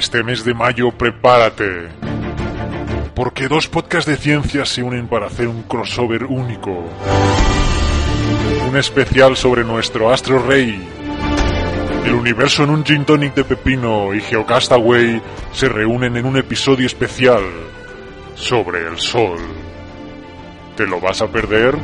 este mes de mayo prepárate. Porque dos podcasts de ciencia se unen para hacer un crossover único. Un especial sobre nuestro astro rey. El universo en un gin tonic de pepino y Geocastaway se reúnen en un episodio especial sobre el sol. ¿Te lo vas a perder?